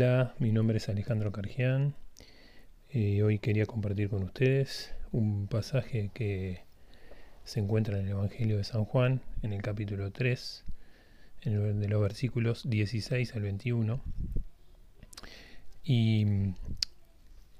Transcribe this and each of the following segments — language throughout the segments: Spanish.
Hola, mi nombre es Alejandro Cargián y hoy quería compartir con ustedes un pasaje que se encuentra en el Evangelio de San Juan, en el capítulo 3, en de los versículos 16 al 21. Y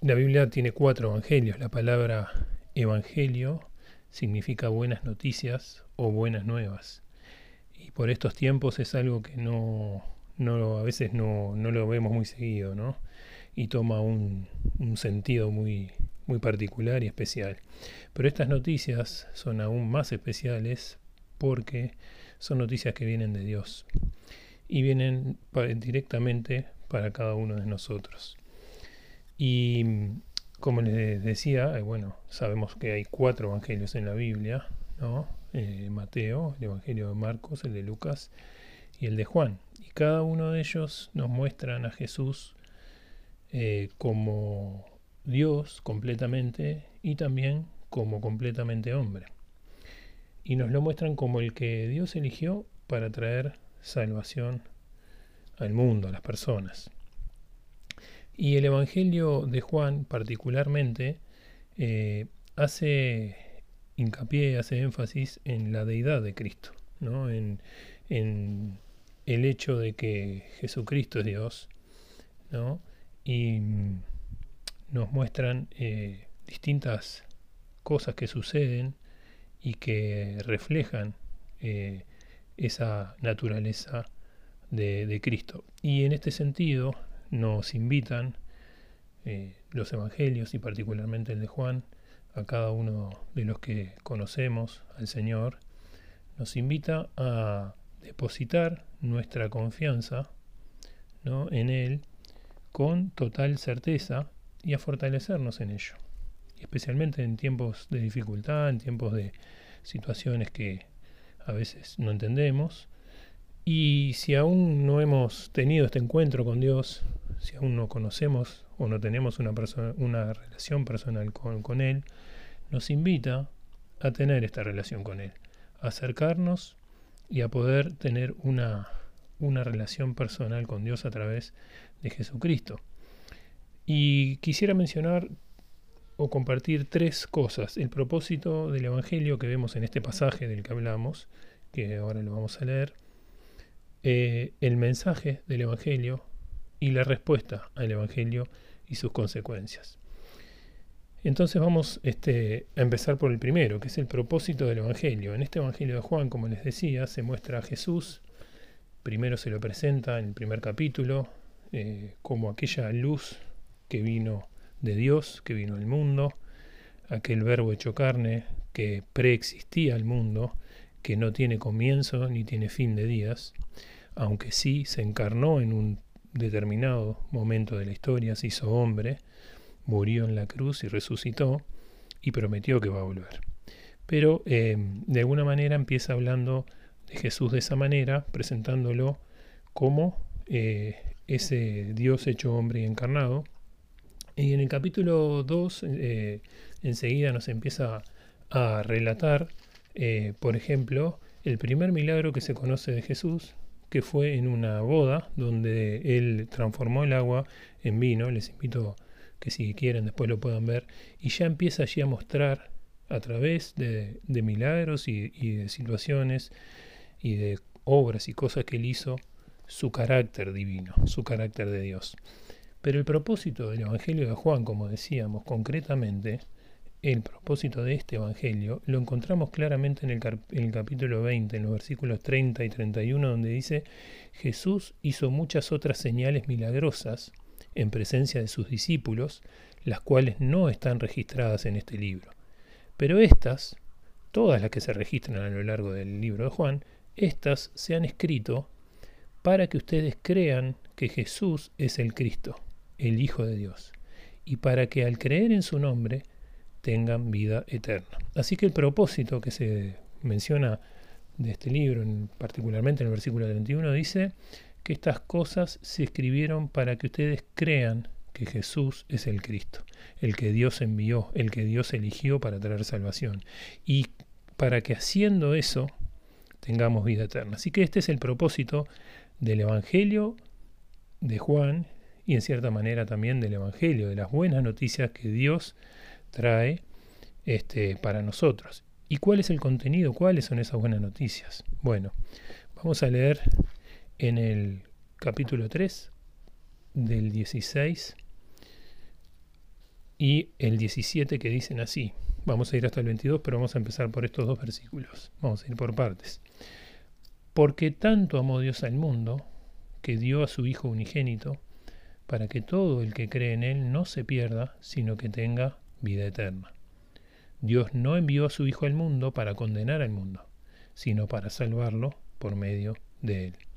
la Biblia tiene cuatro evangelios. La palabra evangelio significa buenas noticias o buenas nuevas. Y por estos tiempos es algo que no no, a veces no, no, lo vemos muy seguido, ¿no? Y toma un, un sentido muy, muy particular y especial. Pero estas noticias son aún más especiales porque son noticias que vienen de Dios y vienen directamente para cada uno de nosotros. Y como les decía, eh, bueno, sabemos que hay cuatro evangelios en la Biblia, ¿no? Eh, Mateo, el evangelio de Marcos, el de Lucas y el de Juan. Cada uno de ellos nos muestran a Jesús eh, como Dios completamente y también como completamente hombre. Y nos lo muestran como el que Dios eligió para traer salvación al mundo, a las personas. Y el Evangelio de Juan particularmente eh, hace hincapié, hace énfasis en la deidad de Cristo, ¿no? en, en el hecho de que Jesucristo es Dios, ¿no? Y nos muestran eh, distintas cosas que suceden y que reflejan eh, esa naturaleza de, Cristo. Y en este sentido nos invitan eh, los evangelios y particularmente el de Juan, a cada uno de los que conocemos al Señor, nos invita a depositar nuestra confianza ¿no? en Él con total certeza y a fortalecernos en ello. Especialmente en tiempos de dificultad, en tiempos de situaciones que a veces no entendemos. Y si aún no hemos tenido este encuentro con Dios, si aún no conocemos o no tenemos una, relación personal con, con Él, nos invita a tener esta relación con Él, a acercarnos y a poder tener una, una relación personal con Dios a través de Jesucristo. Y quisiera mencionar o compartir tres cosas. El propósito del Evangelio que vemos en este pasaje del que hablamos, que ahora lo vamos a leer, eh, el mensaje del Evangelio y la respuesta al Evangelio y sus consecuencias. Entonces vamos este, a empezar por el primero, que es el propósito del Evangelio. En este Evangelio de Juan, como les decía, se muestra a Jesús, primero se lo presenta en el primer capítulo, eh, como aquella luz que vino de Dios, que vino al mundo, aquel verbo hecho carne que preexistía al mundo, que no tiene comienzo ni tiene fin de días, aunque sí se encarnó en un determinado momento de la historia, se hizo hombre, murió en la cruz y resucitó y prometió que va a volver. Pero eh, de alguna manera empieza hablando de Jesús de esa manera, presentándolo como eh, ese Dios hecho hombre y encarnado. Y en el capítulo 2 eh, enseguida nos empieza a relatar, por ejemplo, el primer milagro que se conoce de Jesús, que fue en una boda donde él transformó el agua en vino. Les invito que si quieren después lo puedan ver, y ya empieza allí a mostrar a través de, milagros y, de situaciones y de obras y cosas que él hizo su carácter divino, su carácter de Dios. Pero el propósito del Evangelio de Juan, como decíamos concretamente, el propósito de este Evangelio lo encontramos claramente en el, en el, capítulo 20, en los versículos 30 y 31, donde dice, Jesús hizo muchas otras señales milagrosas en presencia de sus discípulos, las cuales no están registradas en este libro. Pero estas, todas las que se registran a lo largo del libro de Juan, estas se han escrito para que ustedes crean que Jesús es el Cristo, el Hijo de Dios, y para que al creer en su nombre tengan vida eterna. Así que el propósito que se menciona de este libro, particularmente en el versículo 31, dice, que estas cosas se escribieron para que ustedes crean que Jesús es el Cristo, el que Dios envió, el que Dios eligió para traer salvación, y para que haciendo eso tengamos vida eterna. Así que este es el propósito del Evangelio de Juan y en cierta manera también del Evangelio, de las buenas noticias que Dios trae este, para nosotros. ¿Y cuál es el contenido? ¿Cuáles son esas buenas noticias? Bueno, vamos a leer en el capítulo 3 del 16 y el 17 que dicen así. Vamos a ir hasta el 22, pero vamos a empezar por estos dos versículos. Vamos a ir por partes. Porque tanto amó Dios al mundo, que dio a su Hijo unigénito, para que todo el que cree en Él no se pierda, sino que tenga vida eterna. Dios no envió a su Hijo al mundo para condenar al mundo, sino para salvarlo por medio de él.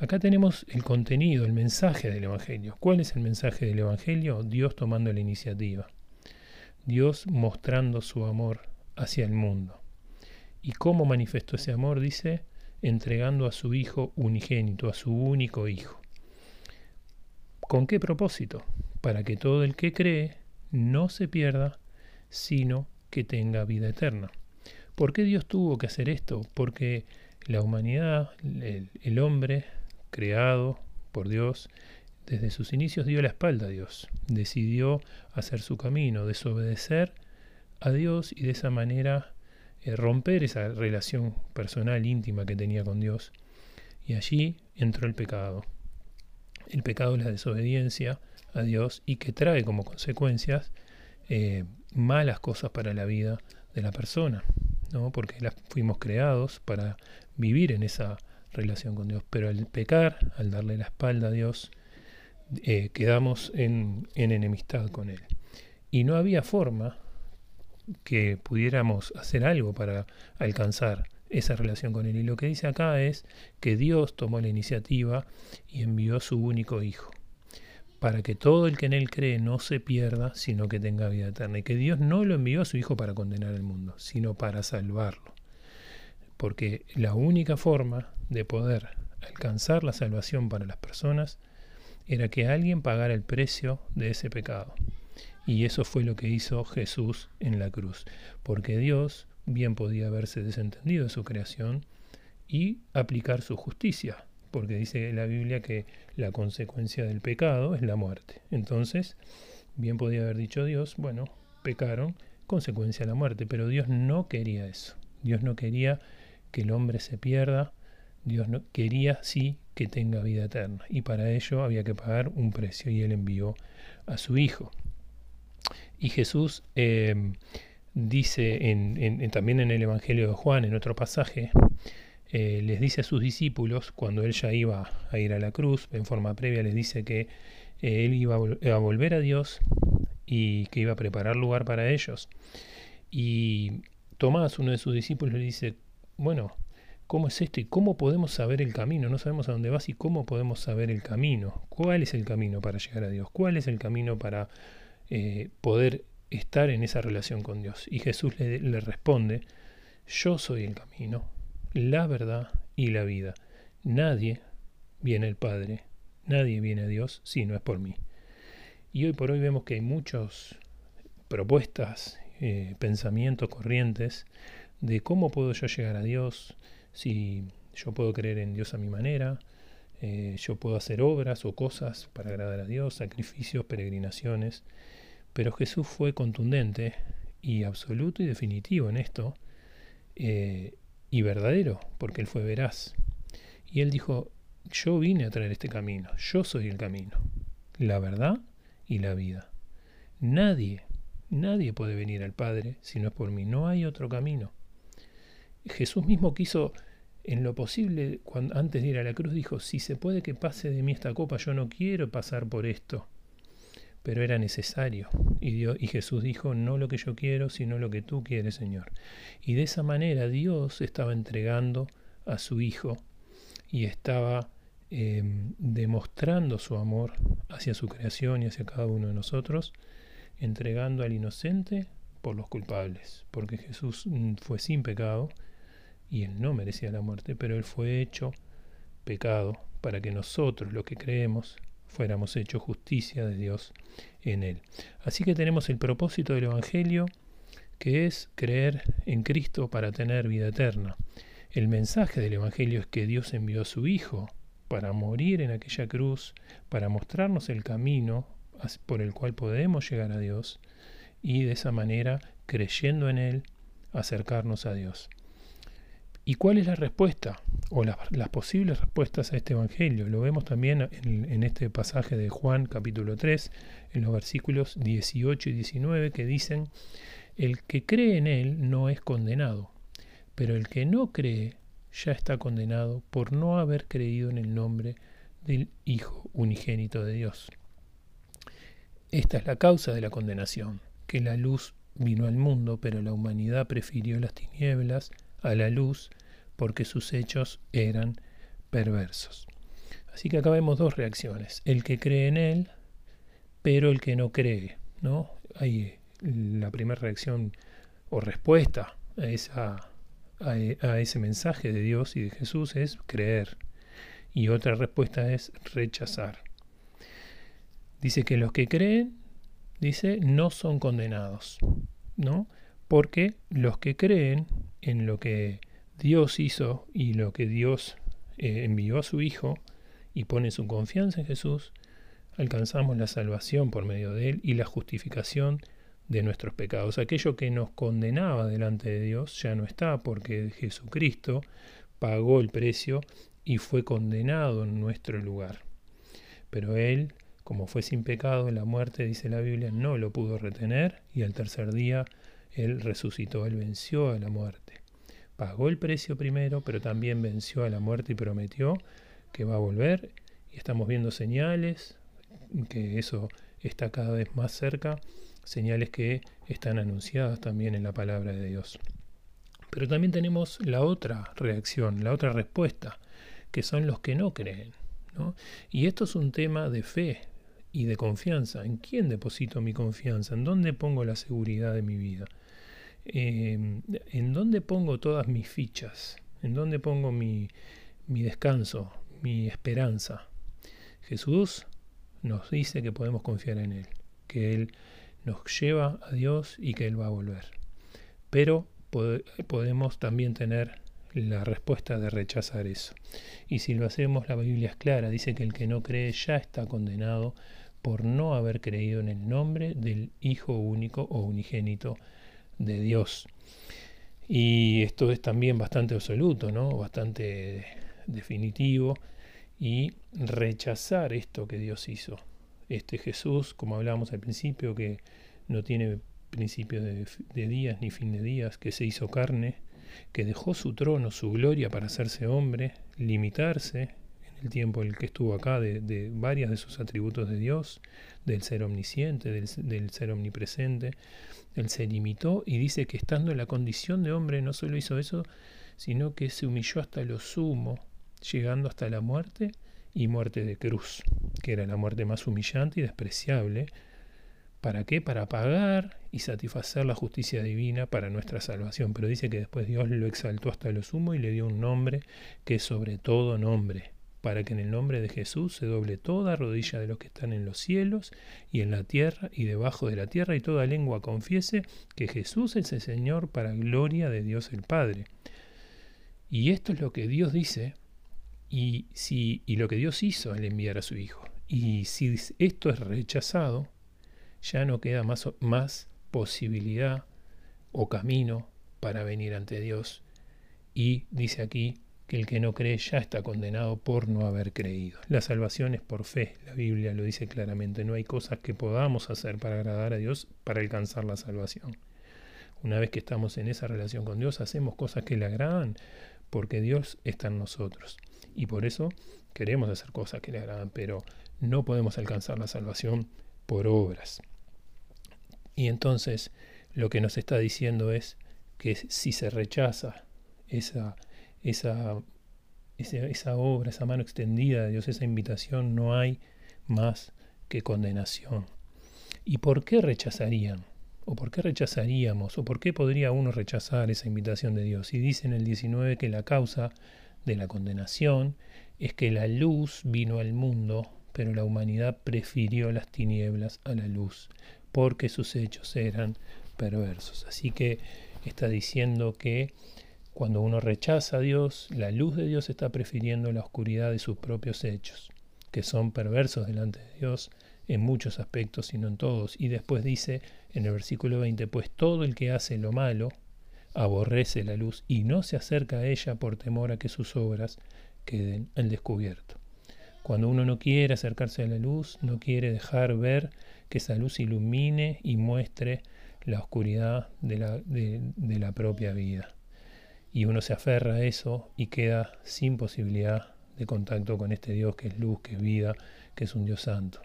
Acá tenemos el contenido, el mensaje del Evangelio. ¿Cuál es el mensaje del Evangelio? Dios tomando la iniciativa. Dios mostrando su amor hacia el mundo. ¿Y cómo manifestó ese amor? Dice, entregando a su Hijo unigénito, a su único Hijo. ¿Con qué propósito? Para que todo el que cree no se pierda, sino que tenga vida eterna. ¿Por qué Dios tuvo que hacer esto? Porque la humanidad, el, hombre creado por Dios, desde sus inicios dio la espalda a Dios, decidió hacer su camino, desobedecer a Dios y de esa manera eh, romper esa relación personal íntima que tenía con Dios. Y allí entró el pecado. El pecado es la desobediencia a Dios y que trae como consecuencias eh, malas cosas para la vida de la persona, ¿no? porque fuimos creados para vivir en esa relación con Dios, pero al pecar, al darle la espalda a Dios, eh, quedamos en, en enemistad con Él. Y no había forma que pudiéramos hacer algo para alcanzar esa relación con Él. Y lo que dice acá es que Dios tomó la iniciativa y envió a su único Hijo para que todo el que en él cree no se pierda, sino que tenga vida eterna. Y que Dios no lo envió a su Hijo para condenar al mundo, sino para salvarlo. Porque la única forma de poder alcanzar la salvación para las personas era que alguien pagara el precio de ese pecado. Y eso fue lo que hizo Jesús en la cruz. Porque Dios bien podía haberse desentendido de su creación y aplicar su justicia, porque dice la Biblia que la consecuencia del pecado es la muerte. Entonces, bien podía haber dicho Dios, bueno, pecaron, consecuencia de la muerte, pero Dios no quería eso. Dios no quería que el hombre se pierda, Dios no quería sí que tenga vida eterna y para ello había que pagar un precio y él envió a su hijo. Y Jesús eh, dice en, también en el Evangelio de Juan, en otro pasaje, eh, les dice a sus discípulos, cuando él ya iba a ir a la cruz, en forma previa les dice que eh, él iba a, volver a Dios y que iba a preparar lugar para ellos. Y Tomás, uno de sus discípulos, le dice, bueno, ¿cómo es esto y cómo podemos saber el camino? No sabemos a dónde vas y cómo podemos saber el camino. ¿Cuál es el camino para llegar a Dios? ¿Cuál es el camino para eh, poder estar en esa relación con Dios? Y Jesús le responde, yo soy el camino, la verdad y la vida. Nadie viene al Padre, nadie viene a Dios si no es por mí. Y hoy por hoy vemos que hay muchas propuestas, eh, pensamientos, corrientes de cómo puedo yo llegar a Dios, si yo puedo creer en Dios a mi manera, eh, yo puedo hacer obras o cosas para agradar a Dios, sacrificios, peregrinaciones. Pero Jesús fue contundente y absoluto y definitivo en esto. Eh, y verdadero, porque Él fue veraz. Y Él dijo, yo vine a traer este camino, yo soy el camino, la verdad y la vida. Nadie, nadie puede venir al Padre si no es por mí, no hay otro camino. Jesús mismo quiso, en lo posible, antes de ir a la cruz, dijo, si se puede que pase de mí esta copa, yo no quiero pasar por esto pero era necesario. Y, y Jesús dijo, no lo que yo quiero, sino lo que tú quieres, Señor. Y de esa manera Dios estaba entregando a su Hijo y estaba em, demostrando su amor hacia su creación y hacia cada uno de nosotros, entregando al inocente por los culpables, porque Jesús mm, fue sin pecado y él no merecía la muerte, pero él fue hecho pecado para que nosotros, los que creemos, fuéramos hechos justicia de Dios en él. Así que tenemos el propósito del Evangelio, que es creer en Cristo para tener vida eterna. El mensaje del Evangelio es que Dios envió a su Hijo para morir en aquella cruz, para mostrarnos el camino por el cual podemos llegar a Dios y de esa manera, creyendo en Él, acercarnos a Dios. ¿Y cuál es la respuesta? O las posibles respuestas a este Evangelio. Lo vemos también en, en, este pasaje de Juan capítulo 3, en los versículos 18 y 19, que dicen, el que cree en Él no es condenado, pero el que no cree ya está condenado por no haber creído en el nombre del Hijo unigénito de Dios. Esta es la causa de la condenación, que la luz vino al mundo, pero la humanidad prefirió las tinieblas a la luz porque sus hechos eran perversos. Así que acá vemos dos reacciones, el que cree en él, pero el que no cree, ¿no? Hay la primera reacción o respuesta a esa a, ese mensaje de Dios y de Jesús es creer. Y otra respuesta es rechazar. Dice que los que creen, dice, no son condenados, ¿no? Porque los que creen en lo que Dios hizo y lo que Dios eh, envió a su Hijo y pone su confianza en Jesús, alcanzamos la salvación por medio de Él y la justificación de nuestros pecados. Aquello que nos condenaba delante de Dios ya no está porque Jesucristo pagó el precio y fue condenado en nuestro lugar. Pero Él, como fue sin pecado, la muerte, dice la Biblia, no lo pudo retener y al tercer día Él resucitó, Él venció a la muerte. Pagó el precio primero, pero también venció a la muerte y prometió que va a volver y estamos viendo señales que eso está cada vez más cerca señales que están anunciadas también en la palabra de Dios. Pero también tenemos la otra reacción, la otra respuesta, que son los que no creen. Y esto es un tema de fe y de confianza. ¿En quién deposito mi confianza? ¿En dónde pongo la seguridad de mi vida? Em, ¿En dónde pongo todas mis fichas? ¿En dónde pongo mi, mi descanso, mi esperanza? Jesús nos dice que podemos confiar en Él, que Él nos lleva a Dios y que Él va a volver. Pero podemos también tener la respuesta de rechazar eso. Y si lo hacemos, la Biblia es clara, dice que el que no cree ya está condenado por no haber creído en el nombre del Hijo único o unigénito de Dios. Y esto es también bastante absoluto, ¿no? bastante definitivo, y rechazar esto que Dios hizo este Jesús, como hablábamos al principio, que no tiene principio de, días ni fin de días, que se hizo carne, que dejó su trono, su gloria para hacerse hombre, limitarse el tiempo el que estuvo acá de, de varias de sus atributos de Dios, del ser omnisciente, del, del, ser omnipresente. Él se limitó y dice que estando en la condición de hombre no solo hizo eso, sino que se humilló hasta lo sumo, llegando hasta la muerte y muerte de cruz, que era la muerte más humillante y despreciable. ¿Para qué? Para pagar y satisfacer la justicia divina para nuestra salvación. Pero dice que después Dios lo exaltó hasta lo sumo y le dio un nombre que es sobre todo nombre, para que en el nombre de Jesús se doble toda rodilla de los que están en los cielos y en la tierra y debajo de la tierra y toda lengua confiese que Jesús es el Señor para gloria de Dios el Padre. Y esto es lo que Dios dice y, si, y lo que Dios hizo al enviar a su Hijo. Y si esto es rechazado, ya no queda más, más posibilidad o camino para venir ante Dios. Y dice aquí que el que no cree ya está condenado por no haber creído. La salvación es por fe, la Biblia lo dice claramente. No hay cosas que podamos hacer para agradar a Dios para alcanzar la salvación. Una vez que estamos en esa relación con Dios, hacemos cosas que le agradan porque Dios está en nosotros. Y por eso queremos hacer cosas que le agradan, pero no podemos alcanzar la salvación por obras. Y entonces lo que nos está diciendo es que si se rechaza esa, esa, esa, obra, esa mano extendida de Dios, esa invitación, no hay más que condenación. ¿Y por qué rechazarían? ¿O por qué rechazaríamos? ¿O por qué podría uno rechazar esa invitación de Dios? Y dice en el 19 que la causa de la condenación es que la luz vino al mundo, pero la humanidad prefirió las tinieblas a la luz, porque sus hechos eran perversos. Así que está diciendo que Cuando uno rechaza a Dios, la luz de Dios está prefiriendo la oscuridad de sus propios hechos, que son perversos delante de Dios en muchos aspectos y no en todos. Y después dice en el versículo 20, pues todo el que hace lo malo aborrece la luz y no se acerca a ella por temor a que sus obras queden al descubierto. Cuando uno no quiere acercarse a la luz, no quiere dejar ver que esa luz ilumine y muestre la oscuridad de la, de la propia vida. Y uno se aferra a eso y queda sin posibilidad de contacto con este Dios que es luz, que es vida, que es un Dios santo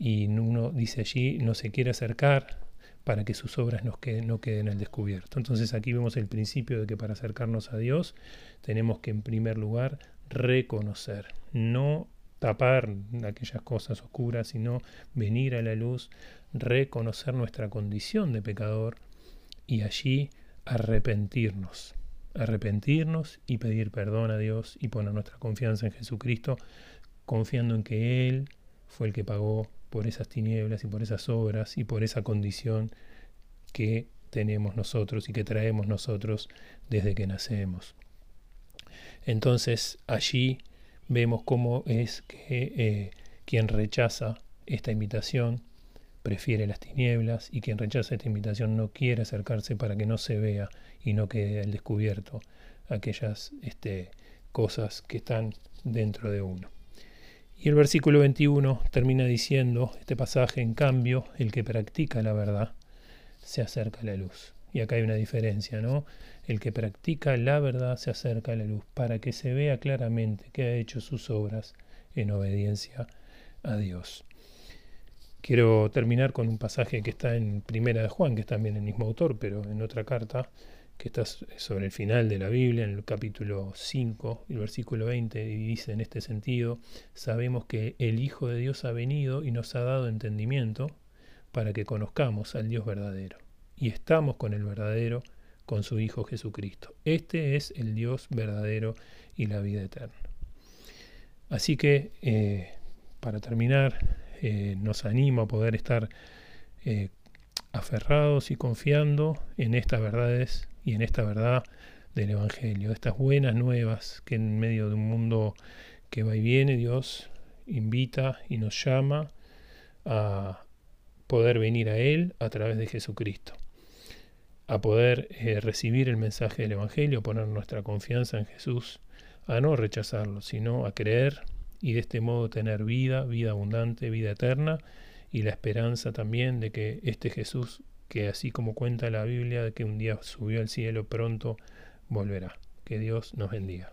y uno dice allí no se quiere acercar para que sus obras no queden, no queden al descubierto. Entonces aquí vemos el principio de que para acercarnos a Dios tenemos que en primer lugar reconocer, no tapar aquellas cosas oscuras, sino venir a la luz, reconocer nuestra condición de pecador y allí arrepentirnos, arrepentirnos y pedir perdón a Dios y poner nuestra confianza en Jesucristo, confiando en que Él fue el que pagó por esas tinieblas y por esas obras y por esa condición que tenemos nosotros y que traemos nosotros desde que nacemos. Entonces allí vemos cómo es que eh, quien rechaza esta invitación prefiere las tinieblas y quien rechaza esta invitación no quiere acercarse para que no se vea y no quede al descubierto aquellas este, cosas que están dentro de uno. Y el versículo 21 termina diciendo, este pasaje, en cambio, el que practica la verdad se acerca a la luz. Y acá hay una diferencia, ¿no? El que practica la verdad se acerca a la luz para que se vea claramente que ha hecho sus obras en obediencia a Dios. Quiero terminar con un pasaje que está en Primera de Juan, que es también el mismo autor, pero en otra carta, que está sobre el final de la Biblia, en el capítulo 5, el versículo 20, y dice en este sentido, sabemos que el Hijo de Dios ha venido y nos ha dado entendimiento para que conozcamos al Dios verdadero. Y estamos con el verdadero, con su Hijo Jesucristo. Este es el Dios verdadero y la vida eterna. Así que, eh, para terminar, eh, nos animo a poder estar eh, aferrados y confiando en estas verdades y en esta verdad del Evangelio, estas buenas nuevas que en medio de un mundo que va y viene, Dios invita y nos llama a poder venir a Él a través de Jesucristo, a poder eh, recibir el mensaje del Evangelio, poner nuestra confianza en Jesús, a no rechazarlo, sino a creer y de este modo tener vida, vida abundante, vida eterna y la esperanza también de que este Jesús que así como cuenta la Biblia de que un día subió al cielo, pronto volverá. Que Dios nos bendiga.